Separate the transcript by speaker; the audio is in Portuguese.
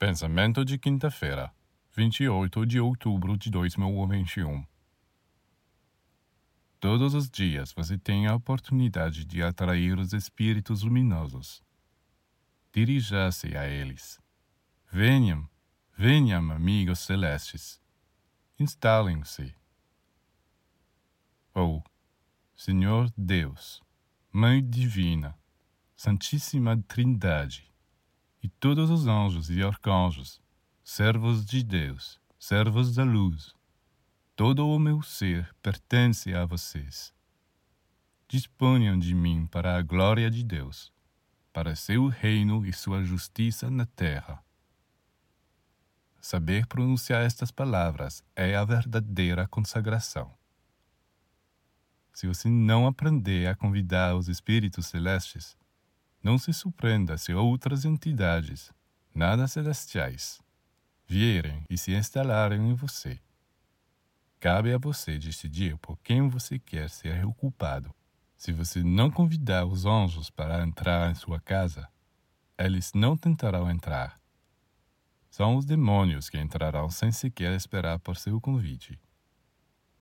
Speaker 1: Pensamento de quinta-feira, 28 de outubro de 2021. Todos os dias você tem a oportunidade de atrair os espíritos luminosos. Dirija-se a eles. Venham, venham, amigos celestes. Instalem-se. Ou, Senhor Deus, Mãe Divina, Santíssima Trindade, e todos os anjos e arcanjos, servos de Deus, servos da luz. Todo o meu ser pertence a vocês. Disponham de mim para a glória de Deus, para seu reino e sua justiça na terra. Saber pronunciar estas palavras é a verdadeira consagração. Se você não aprender a convidar os espíritos celestes, não se surpreenda se outras entidades, nada celestiais, vierem e se instalarem em você. Cabe a você decidir por quem você quer ser ocupado. Se você não convidar os anjos para entrar em sua casa, eles não tentarão entrar. São os demônios que entrarão sem sequer esperar por seu convite.